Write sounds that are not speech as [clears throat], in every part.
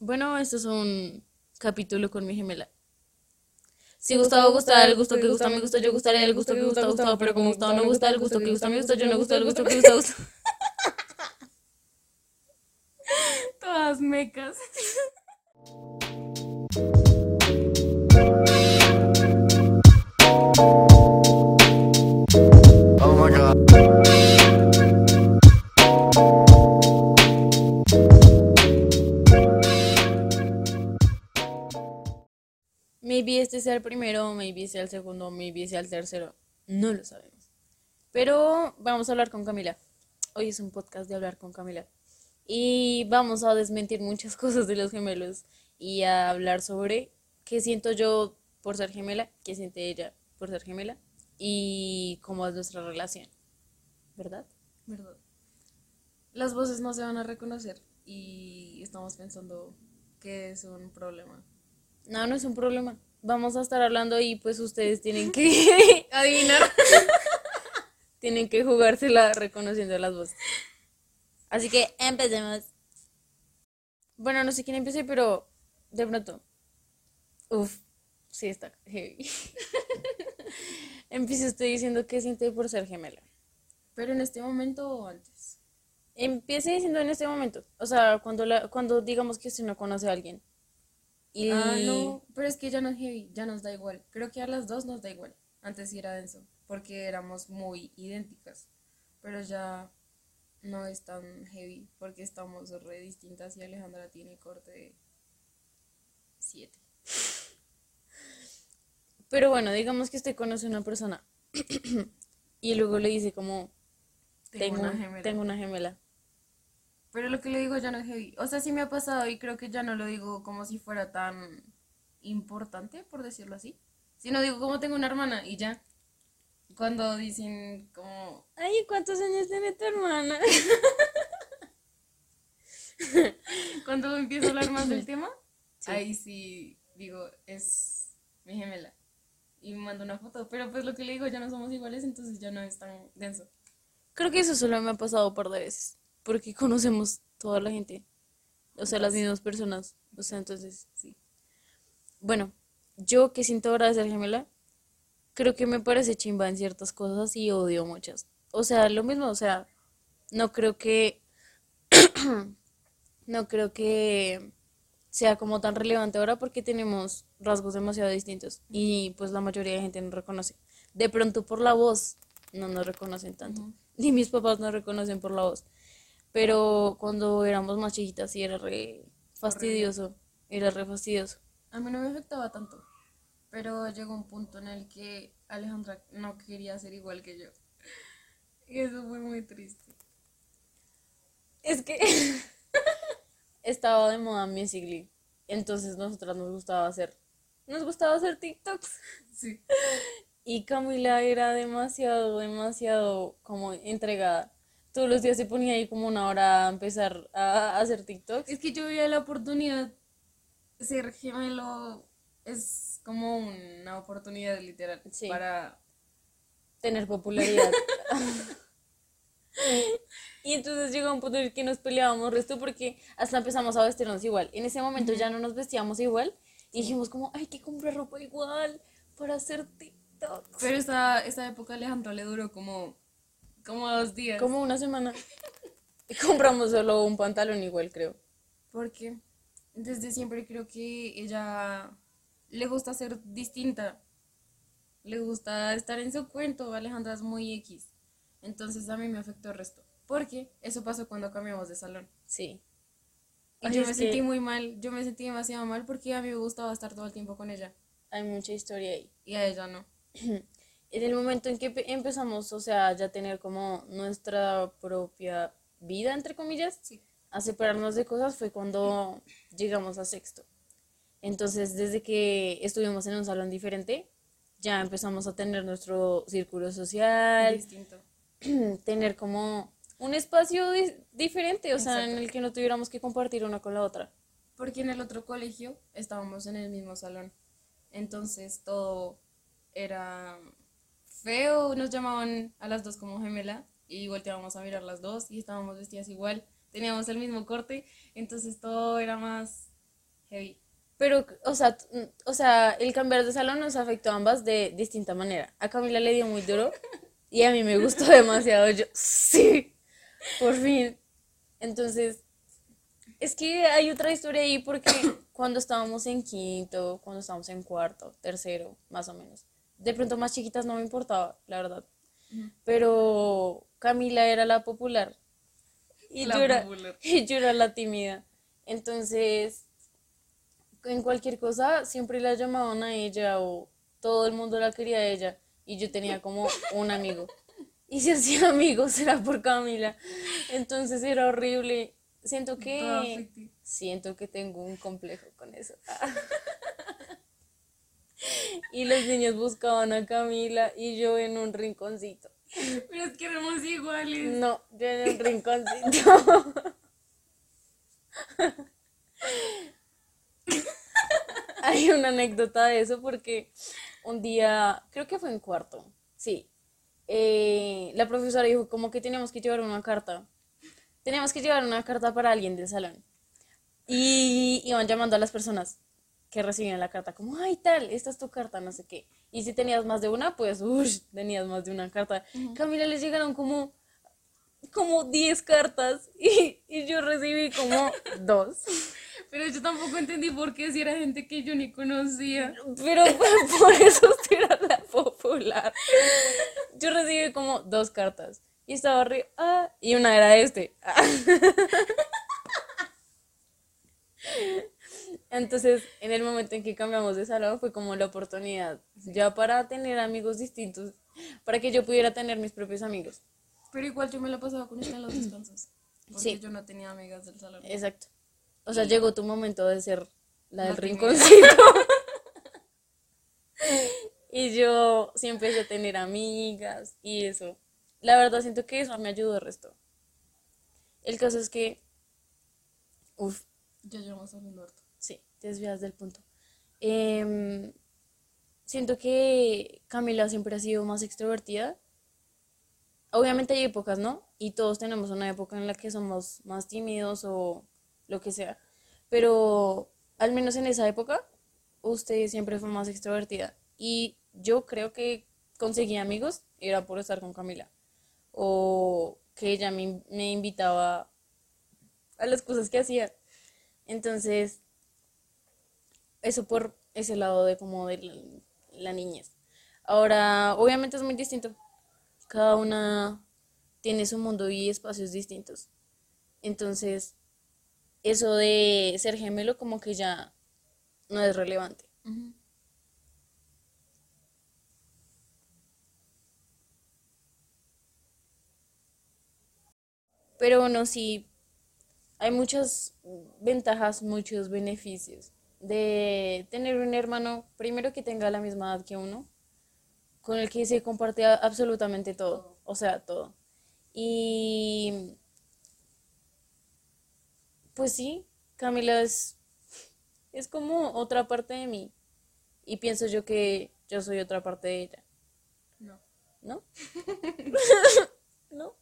Bueno, esto es un capítulo con mi gemela. Si Gustavo gusta, el gusto que gusta, me gusta, yo [laughs] gustaré el gusto que gusta, Gustavo, pero como Gustavo no gusta, el gusto que gusta, me gusta, yo no gusta, el gusto que gusta, gusta. Todas mecas. [laughs] este sea el primero, maybe sea el segundo, maybe sea el tercero. No lo sabemos. Pero vamos a hablar con Camila. Hoy es un podcast de hablar con Camila. Y vamos a desmentir muchas [laughs] cosas de los gemelos y a hablar sobre qué siento yo por ser gemela, qué siente ella por ser gemela y cómo es nuestra relación. ¿Verdad? ¿Verdad? Las voces no se van a reconocer y estamos pensando que es un problema. No, no es un problema. Vamos a estar hablando y pues ustedes tienen que [laughs] adivinar. [laughs] tienen que jugársela reconociendo las voces. Así que empecemos. Bueno, no sé quién empiece, pero de pronto. Uf, sí está heavy. [laughs] Empiece usted diciendo qué siente por ser gemela. Pero en este momento o antes. Empiece diciendo en este momento. O sea, cuando, la, cuando digamos que usted no conoce a alguien. Y Ah, no, pero es que ya no es heavy, ya nos da igual. Creo que a las dos nos da igual. Antes sí era denso, porque éramos muy idénticas. Pero ya no es tan heavy, porque estamos re distintas y Alejandra tiene corte 7. [laughs] Pero bueno, digamos que usted conoce a una persona [clears throat] y luego le dice como, tengo, una gemela. tengo una gemela. Pero lo que le digo ya no es heavy. O sea, sí me ha pasado y creo que ya no lo digo como si fuera tan importante, por decirlo así. Sino digo como tengo una hermana y ya. Cuando dicen como... Ay, ¿cuántos años tiene tu hermana? [laughs] Cuando empiezo a hablar más del tema, ahí sí digo, es mi gemela. Y me mando una foto. Pero pues lo que le digo, ya no somos iguales, entonces ya no es tan denso. Creo que eso solo me ha pasado un par de veces, porque conocemos toda la gente, o sea, las mismas personas, o sea, entonces, sí. Bueno, yo que siento ahora de ser gemela, creo que me parece chimba en ciertas cosas y odio muchas. O sea, lo mismo, o sea, no creo que, [clears throat] no creo que sea como tan relevante ahora porque tenemos rasgos demasiado distintos y pues la mayoría de gente no reconoce. De pronto por la voz no nos reconocen tanto. Ni mis papás nos reconocen por la voz. Pero cuando éramos más chiquitas sí era re fastidioso. Era re fastidioso. A mí no me afectaba tanto. Pero llegó un punto en el que Alejandra no quería ser igual que yo. [laughs] Y eso fue muy triste. Es que [laughs] estaba de moda Musical.ly. Entonces nosotras nos gustaba hacer. Nos gustaba hacer TikToks. [laughs] Sí. Y Camila era demasiado, demasiado como entregada. Todos los días se ponía ahí como una hora a empezar a hacer TikToks. Es que yo veía la oportunidad. Ser gemelo es como una oportunidad literal Sí. para... tener popularidad. [laughs] y entonces llegó un punto en el que nos peleábamos resto porque hasta empezamos a vestirnos igual. En ese momento ya no nos vestíamos igual y dijimos como, hay que comprar ropa igual para hacer TikToks. Pero esa, esa época a Alejandra le duró como, como dos días. Como una semana. Y compramos solo un pantalón igual, creo. Porque desde siempre creo que ella le gusta ser distinta. Le gusta estar en su cuento. Alejandra es muy X. Entonces a mí me afectó el resto. Porque eso pasó cuando cambiamos de salón. Sí. Y Ay, yo me que- sentí muy mal. Yo me sentí demasiado mal porque a mí me gustaba estar todo el tiempo con ella. Hay mucha historia ahí. Y a ella no. [clears throat] En el momento en que pe- empezamos, o sea, ya tener como nuestra propia vida, entre comillas, Sí. a separarnos de cosas fue cuando llegamos a sexto. Entonces, desde que estuvimos en un salón diferente, ya empezamos a tener nuestro círculo social, Distinto. [clears throat] tener como un espacio di- diferente, o sea, en el que no tuviéramos que compartir una con la otra. Porque en el otro colegio estábamos en el mismo salón. Entonces todo era feo. Nos llamaban a las dos como gemela y volteábamos a mirar las dos y estábamos vestidas igual. Teníamos el mismo corte. Entonces todo era más Heavy. Pero, o sea, o sea, el cambiar de salón nos afectó a ambas de distinta manera. A Camila le dio muy duro [laughs] y a mí me gustó demasiado. Yo, sí, por fin. Entonces, es que hay otra historia ahí porque [coughs] cuando estábamos en quinto, cuando estábamos en cuarto, tercero, más o menos. De pronto más chiquitas no me importaba, la verdad. Pero Camila era la popular y La yo era, popular. [laughs] y yo era la tímida. Entonces, en cualquier cosa siempre la llamaban a ella o todo el mundo la quería a ella y yo tenía como un amigo. Y si hacía amigos era por Camila. Entonces era horrible. Siento que siento que tengo un complejo con eso. [laughs] Y los niños buscaban a Camila y yo en un rinconcito. Pero es que éramos iguales. No, yo en un rinconcito. Hay una anécdota de eso porque un día, creo que fue en cuarto, sí, eh, la profesora dijo como que teníamos que llevar una carta. Teníamos que llevar una carta para alguien del salón. Y iban llamando a las personas que recibían la carta, como, ay, tal, esta es tu carta, no sé qué. Y si tenías más de una, pues, uff, tenías más de una carta. Camila les llegaron como, como 10 cartas [laughs] y, y yo recibí como dos. Pero yo tampoco entendí por qué si era gente que yo ni conocía. Pero [laughs] por eso usted era la popular. Yo recibí como dos cartas. Y estaba arriba. Ah, y una era este. Ah. [laughs] Entonces, en el momento en que cambiamos de salón, fue como la oportunidad ya para tener amigos distintos, para que yo pudiera tener mis propios amigos. Pero igual yo me la pasaba con ella en los descansos. Porque Sí. yo no tenía amigas del salón. Exacto. O sea, llegó tu momento de ser la del La rinconcito. [laughs] y yo sí empecé a tener amigas y eso. La verdad siento que eso me ayudó el resto. El caso es que, uff, Ya llevamos hablando harto. Desvías del punto. Em, siento que Camila siempre ha sido más extrovertida. Obviamente hay épocas, ¿no? Y todos tenemos una época en la que somos más tímidos o lo que sea. Pero al menos en esa época, usted siempre fue más extrovertida. Y yo creo que conseguí amigos, era por estar con Camila. O que ella me, me invitaba a las cosas que hacía. Entonces, eso por ese lado de como de la, niñez. Ahora, obviamente es muy distinto. Cada una tiene su mundo y espacios distintos. Entonces, eso de ser gemelo como que ya no es relevante. Pero bueno, sí, hay muchas ventajas, muchos beneficios de tener un hermano, primero que tenga la misma edad que uno, con el que se comparte absolutamente todo, o sea, todo. Y pues sí, Camila es, es como otra parte de mí. Y pienso yo que yo soy otra parte de ella, No, ¿no? [laughs] ¿No?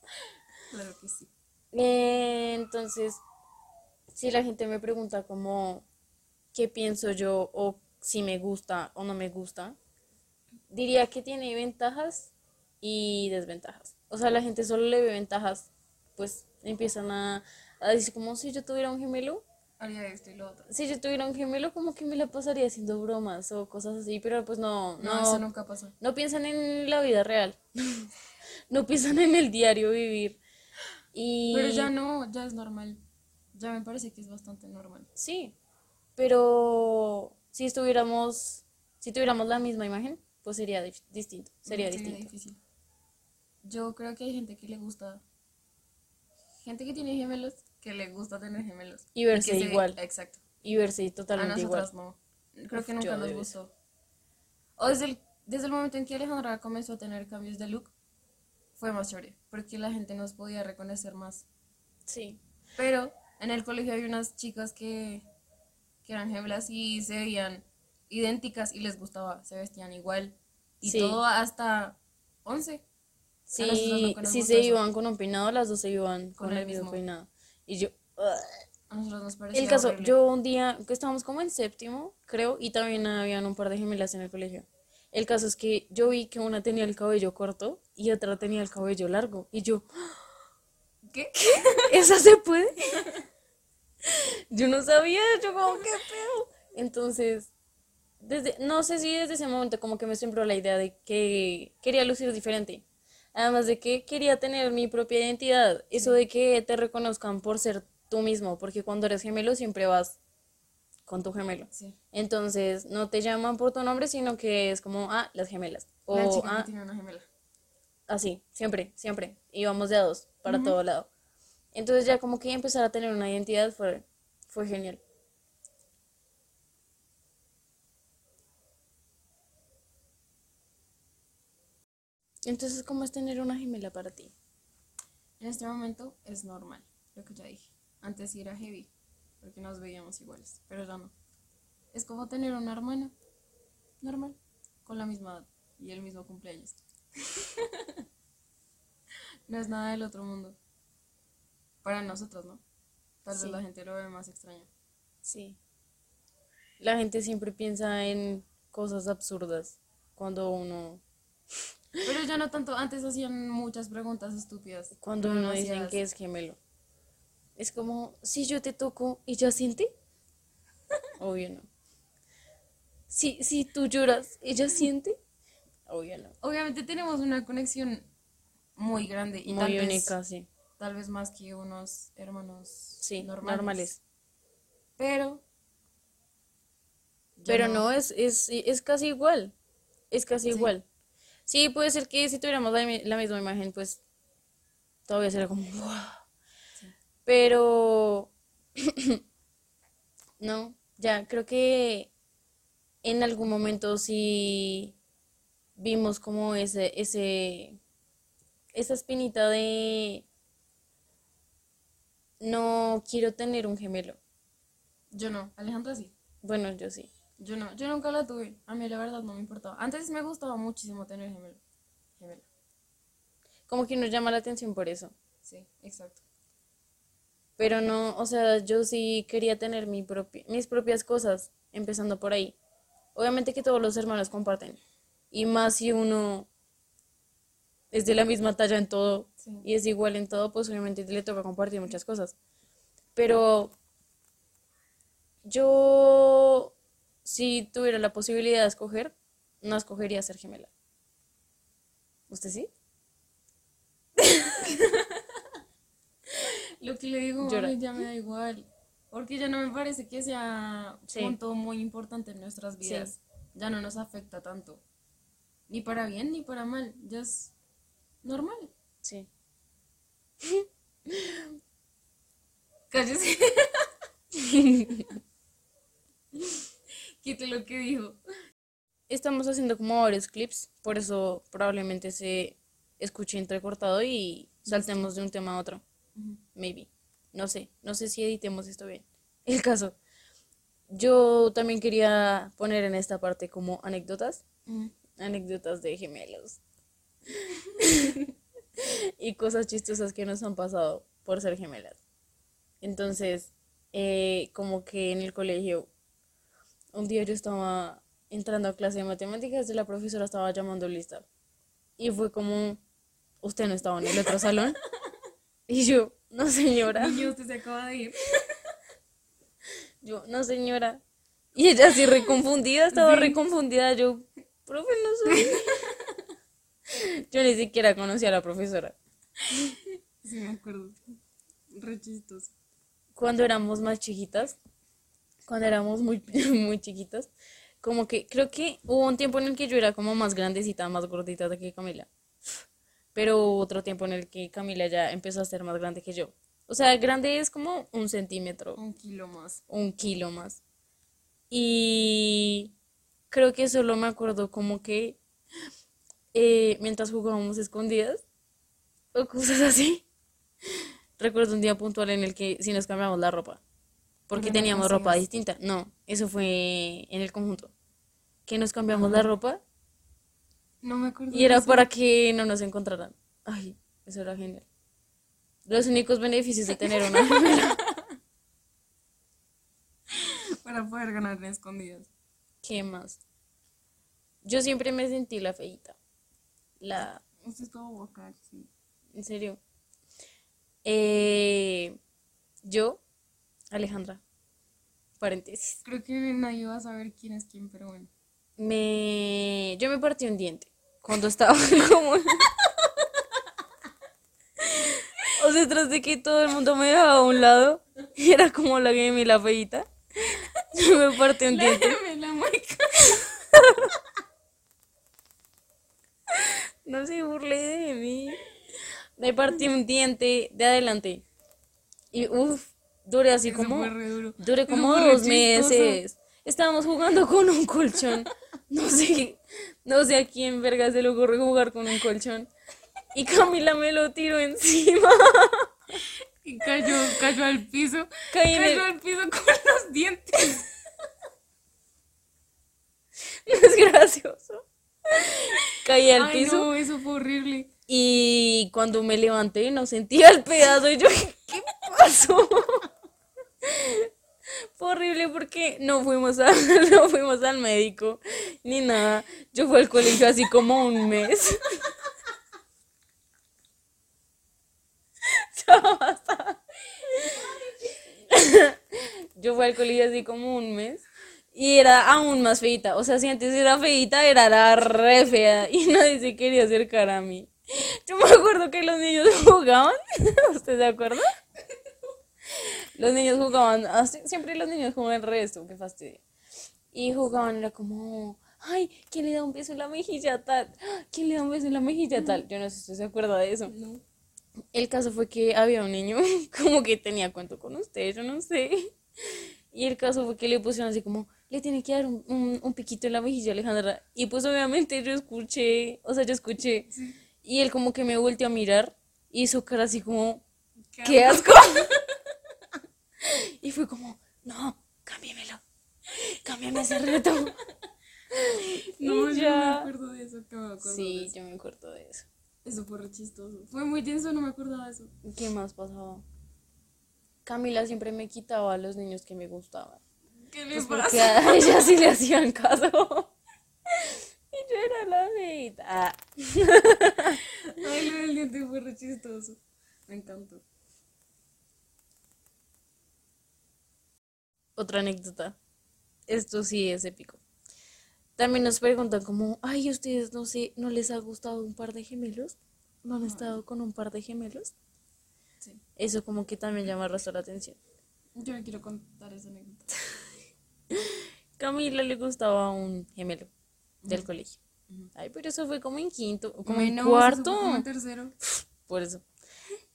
claro que sí. Eh, entonces, si la gente me pregunta como qué pienso yo o si me gusta o no me gusta, diría que tiene ventajas y desventajas. O sea, la gente solo le ve ventajas, pues empiezan a, a decir como si yo tuviera un gemelo, Haría esto y lo otro. si yo tuviera un gemelo como que me la pasaría haciendo bromas o cosas así, pero pues no, No, no, eso nunca pasó. no piensan en la vida real, [laughs] no piensan en el diario vivir. Y... Pero ya no, ya es normal. Ya me parece que es bastante normal. Sí, pero si estuviéramos, si tuviéramos la misma imagen, pues sería distinto, sería Sería distinto. difícil. Yo creo que hay gente que le gusta, gente que tiene gemelos, que le gusta tener gemelos. Y verse se- igual. Exacto. Y verse A totalmente igual. nosotras no. Creo que nunca nos gustó. O desde el, desde el momento en que Alejandra comenzó a tener cambios de look, fue más chévere, porque la gente nos podía reconocer más. Sí, Pero en el colegio había unas chicas que, que eran gemelas y se veían idénticas y les gustaba, se vestían igual. Y Sí. todo hasta 11. A nosotros sí, nos sí se iban con un peinado, las dos se iban con, Con el mismo peinado. Y yo, "Ugh". A nosotros nos parecía El caso, horrible. yo un día, que estábamos como en séptimo, creo, y también habían un par de gemelas en el colegio. El caso es que yo vi que una tenía el cabello corto y otra tenía el cabello largo. Y yo, ¿Qué? ¿esa se puede? [laughs] Yo no sabía, yo como, qué feo. Entonces, desde, no sé si desde ese momento como que me sembró la idea de que quería lucir diferente. Además de que quería tener mi propia identidad. Eso de que te reconozcan por ser tú mismo, porque cuando eres gemelo siempre vas con tu gemelo. Sí. Entonces, no te llaman por tu nombre, sino que es como, ah, las gemelas. O, La chica ah, que tiene una gemela. así, siempre, siempre. Íbamos de a dos para todo lado. Entonces ya como que empezar a tener una identidad fue, fue genial. Entonces, ¿cómo es tener una gemela para ti? En este momento es normal, lo que ya dije. Antes era heavy, porque nos veíamos iguales, pero ya no. Es como tener una hermana, normal, con la misma edad y el mismo cumpleaños. [laughs] no es nada del otro mundo. Para nosotros, ¿no? Tal Sí. vez la gente lo ve más extraño. Sí. La gente siempre piensa en cosas absurdas cuando uno, Pero ya no tanto, antes hacían muchas preguntas estúpidas. cuando uno no dicen que es gemelo. Es como, si yo te toco y ya siente. [laughs] Obvio no. Si, si tú lloras, ¿ella siente? Obvio no. Obviamente tenemos una conexión muy grande y tal Muy vez, única, sí. Tal vez más que unos hermanos Sí, normales. normales. Pero Pero no, es, es, es casi igual. Es casi Sí. igual. Sí, puede ser que si tuviéramos la, mi- la misma imagen, pues todavía sería como, "Wow". Pero [clears throat] no, ya creo que en algún momento sí vimos como ese, ese, esa espinita de no quiero tener un gemelo. Yo no, Alejandra sí. Bueno, yo sí. Yo no, yo nunca la tuve. A mí la verdad no me importaba. Antes me gustaba muchísimo tener gemelo. Gemela. Como que nos llama la atención por eso. Sí, exacto. Pero no, o sea, yo sí quería tener mi propia, mis propias cosas, empezando por ahí. Obviamente que todos los hermanos comparten. Y más si uno es de la misma talla en todo Sí. y es igual en todo, pues obviamente le toca compartir muchas cosas. Pero yo, si tuviera la posibilidad de escoger, no escogería ser gemela. ¿Usted sí? Lo que le digo, ya me da igual. Porque ya no me parece que sea Sí. un punto muy importante en nuestras vidas. Ya no nos afecta tanto. Ni para bien ni para mal. Ya es normal. Sí. [laughs] Cállese. [laughs] Quite lo que dijo. Estamos haciendo como varios clips, por eso probablemente se escuche entrecortado y saltemos de un tema a otro. Maybe. No sé, no sé si editemos esto bien. [laughs] El caso. Yo también quería poner en esta parte como anécdotas, anécdotas de gemelos. Y cosas chistosas que nos han pasado por ser gemelas. Entonces, eh, como que en el colegio, un día yo estaba entrando a clase de matemáticas y la profesora estaba llamando lista. Y fue como, ¿usted no estaba en el otro salón? [laughs] Y yo, no señora, Niño, usted se acaba de ir. [laughs] yo, no señora. Y ella así [laughs] reconfundida, estaba reconfundida, yo, profe, no soy. [laughs] Yo ni siquiera conocía a la profesora. Sí, me acuerdo. Re chistoso. cuando éramos más chiquitas, cuando éramos muy, [laughs] muy chiquitas, como que creo que hubo un tiempo en el que yo era como más grandecita, más gordita que Camila. Pero hubo otro tiempo en el que Camila ya empezó a ser más grande que yo. O sea, grande es como un centímetro, Un kilo más. un kilo más. Y creo que solo me acuerdo como que eh, mientras jugábamos escondidas o cosas así. [laughs] Recuerdo un día puntual en el que sí nos cambiamos la ropa. Porque no teníamos ropa distinta. No, eso fue en el conjunto. Que nos cambiamos la ropa No me acuerdo. y era eso. para que no nos encontraran. Ay, eso era genial. Los únicos beneficios de [laughs] tener una gemela. [laughs] para poder ganar en escondidas. ¿Qué más? Yo siempre me sentí la feita. La, Usted es todo vocal, sí. en serio. Eh, yo, Alejandra, paréntesis. Creo que nadie va a saber quién es quién, pero bueno. Me, yo me partí un diente cuando estaba [laughs] como... O sea, tras de que todo el mundo me dejaba a un lado, y era como la game y la feita. [laughs] Yo me partí un diente. La mueca. [laughs] No se burle de mí. Me partí un diente de adelante. Y uff, duré así Eso como. Duré Eso como re dos meses. Estábamos jugando con un colchón. No sé, no sé a quién verga se le ocurre jugar con un colchón. Y Camila me lo tiró encima. Y cayó, cayó al piso. Caí cayó el- al piso con los dientes. [laughs] No es gracioso. Caí al Ay, piso. no, eso fue horrible. Y cuando me levanté no sentía el pedazo y yo, ¿qué pasó? Fue horrible porque no fuimos, a, [laughs] no fuimos al médico ni nada. Yo fui al colegio así como un mes. [laughs] [laughs] Yo fui al colegio así como un mes y era aún más feita. O sea, si antes era feita, era la re fea [laughs] y nadie se quería acercar a mí. Yo me acuerdo que los niños [laughs] jugaban. [laughs] ¿Usted se acuerda? Los niños jugaban, así- siempre los niños juegan el resto, qué fastidio. Y jugaban, era como, ay, ¿quién le da un beso en la mejilla tal? ¿Quién le da un beso en la mejilla tal? Yo no sé si usted se acuerda de eso. No. El caso fue que había un niño como que tenía cuento con usted, yo no sé. Y el caso fue que le pusieron así como, le tiene que dar un, un, un piquito en la mejilla a Alejandra. Y pues obviamente yo escuché, o sea, yo escuché. Y él como que me volteó a mirar y su cara así como, ¡qué asco! [laughs] y fue como, no, cámbiamelo, cámbiame ese reto. [laughs] No, Y yo no me ya. acuerdo de eso. Que me acuerdo de Sí, eso. yo me acuerdo de eso. Eso fue re chistoso. Fue muy denso, no me acordaba de eso. ¿Qué más pasaba? Camila siempre me quitaba a los niños que me gustaban. ¿Qué le Pues porque pasa? a [laughs] ella sí le hacían caso. Y yo era la feita. Ah, Ay, lo del diente fue re chistoso. Me encantó. Otra anécdota. Esto sí es épico. También nos preguntan como, ay, ¿ustedes no sé, no les ha gustado un par de gemelos? ¿No han estado con un par de gemelos? Sí. Eso como que también llama resto la atención. Yo le quiero contar esa anécdota. [laughs] Camila le gustaba un gemelo del colegio. Ay, pero eso fue como en quinto, como en cuarto. como en tercero. [laughs] Por eso.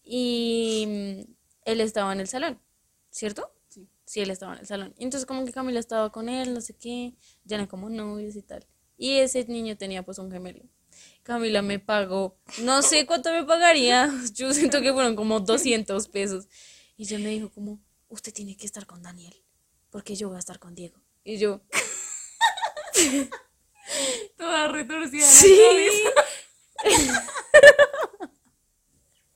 Y mm, él estaba en el salón, ¿cierto? Sí. Sí, él estaba en el salón. Entonces como que Camila estaba con él, no sé qué, ya eran como novios y tal. Y ese niño tenía pues un gemelo. Camila me pagó, no sé cuánto me pagaría, [laughs] yo siento que fueron como 200 pesos. Y ella me dijo como, usted tiene que estar con Daniel, porque yo voy a estar con Diego. Y yo, [laughs] Toda retorcida. sí. [laughs]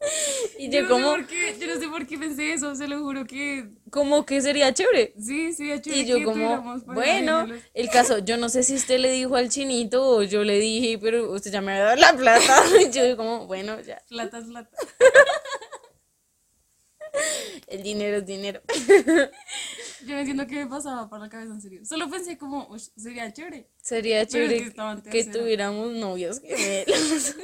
[laughs] y Yo yo no, como, sé por qué, yo no sé por qué pensé eso, se lo juro que como que sería chévere. sí, sí, ha hecho Y yo como, bueno, el caso, yo no sé si usted le dijo al chinito o yo le dije, pero usted ya me ha dado la plata. [laughs] Y yo como, bueno, ya, Plata es plata. [laughs] el dinero es dinero. Yo no entiendo qué me pasaba por la cabeza, en serio. Solo pensé como, "Ush, sería chévere. Sería chévere que que tuviéramos novios gemelos.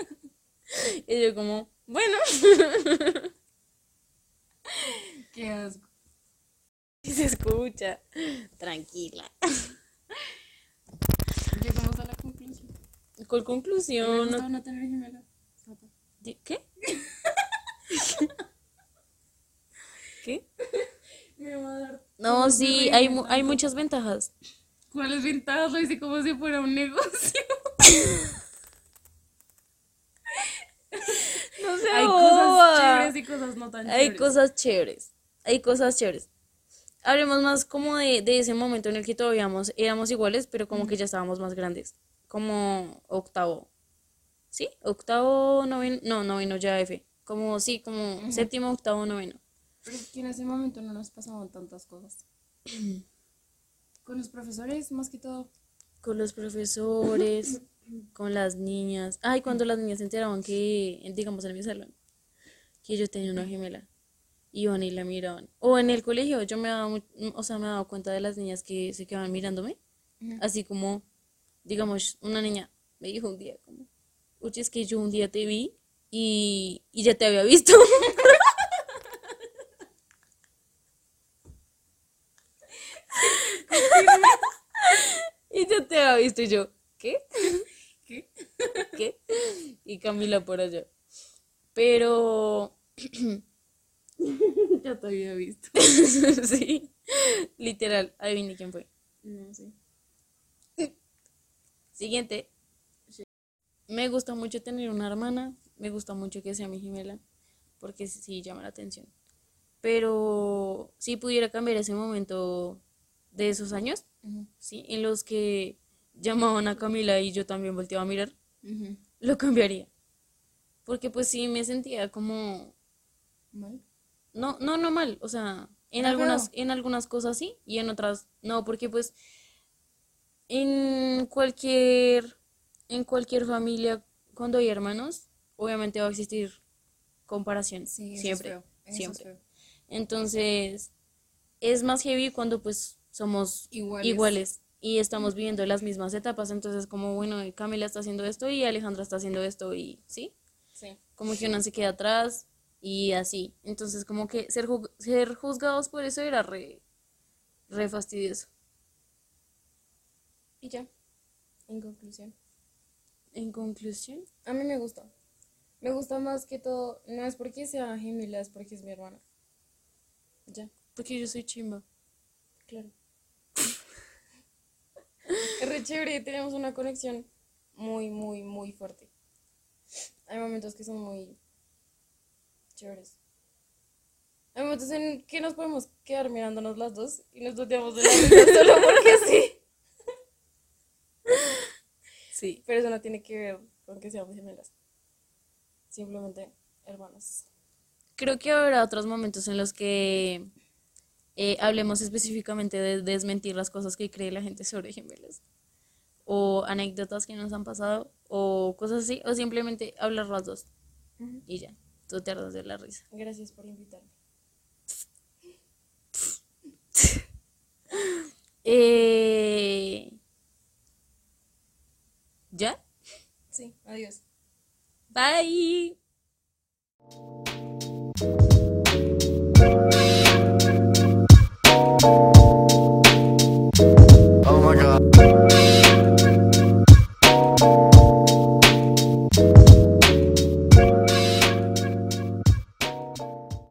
Y yo como, bueno, [laughs] Qué asco. y se escucha, tranquila. Llegamos a la conclusión. ¿Cuál conclusión? no tener. Plata. Di- ¿Qué? [laughs] ¿Qué? Me va a dar. No, sí, hay, mu- hay muchas ventajas. ¿Cuáles ventajas? Lo hice como si fuera un negocio. [laughs] No se Hay boba. cosas chéveres y cosas no tan Hay chéveres. cosas chéveres. Hay cosas chéveres. Hablemos más como de, de ese momento en el que todavía éramos, éramos iguales, pero como que ya estábamos más grandes. Como octavo. ¿Sí? Octavo, noveno. No, noveno ya F. Como, sí, como séptimo, octavo, noveno. Pero es que en ese momento no nos pasaban tantas cosas. [clears throat] Con los profesores, más que todo. con los profesores, con las niñas. Ay, cuando las niñas se enteraban que, digamos, en mi salón, que yo tenía una gemela, iban y la miraban. O en el colegio, yo me daba, mu- o sea, me daba cuenta de las niñas que se quedaban mirándome, así como, digamos, una niña me dijo un día, como, oye, es que yo un día te vi y, y ya te había visto. [laughs] Y ya te había visto y yo, ¿qué? ¿Qué? ¿Qué? Y Camila por allá. Pero [laughs] Ya te había visto. [laughs] sí, literal, adivine quién fue. No sé. Siguiente. Me gusta mucho tener una hermana, me gusta mucho que sea mi gemela, porque sí llama la atención. Pero si pudiera cambiar ese momento de esos años, sí, en los que llamaban a Camila y yo también volteaba a mirar, lo cambiaría. Porque pues sí me sentía como ¿Mal? No, no, no mal, o sea, en Era algunas, en algunas cosas sí y en otras no, porque pues en cualquier, en cualquier familia, cuando hay hermanos, obviamente va a existir comparación, Sí, siempre, es siempre. es. Entonces, es más heavy cuando pues somos Iguales. iguales y estamos viviendo las mismas etapas, entonces como, bueno, Camila está haciendo esto y Alejandra está haciendo esto y, ¿sí? Sí. como que una se queda atrás y así. Entonces, como que ser, ju- ser juzgados por eso era re, re fastidioso. Y ya. En conclusión. En conclusión, A mí me gusta. Me gusta más que todo. No es porque sea gemela, es porque es mi hermana. Ya. porque yo soy chimba. Claro. es re chévere, tenemos una conexión muy, muy, muy fuerte. Hay momentos que son muy chéveres. Hay momentos en que nos podemos quedar mirándonos las dos y nos volteamos de la [laughs] solo porque sí. Sí. Pero eso no tiene que ver con que seamos gemelas. Simplemente hermanas. Creo que habrá otros momentos en los que eh, hablemos específicamente de desmentir las cosas que cree la gente sobre gemelas. O anécdotas que nos han pasado, o cosas así, o simplemente hablar las dos. Y ya, Tú te ardas de la risa. Gracias por invitarme. [laughs] eh... ¿Ya? Sí, adiós. Bye.